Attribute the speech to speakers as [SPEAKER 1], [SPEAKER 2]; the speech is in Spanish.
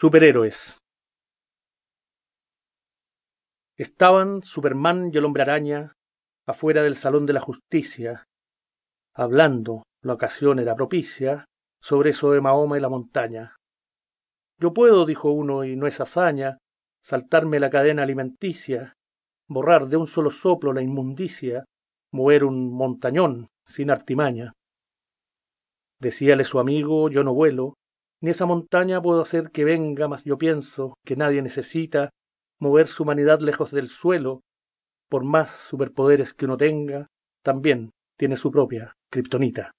[SPEAKER 1] Superhéroes Estaban Superman y el hombre araña afuera del Salón de la Justicia, hablando, la ocasión era propicia, sobre eso de Mahoma y la montaña. Yo puedo, dijo uno, y no es hazaña, saltarme la cadena alimenticia, borrar de un solo soplo la inmundicia, mover un montañón sin artimaña. Decíale su amigo, yo no vuelo, ni esa montaña puedo hacer que venga, mas yo pienso que nadie necesita mover su humanidad lejos del suelo, por más superpoderes que uno tenga, también tiene su propia kriptonita.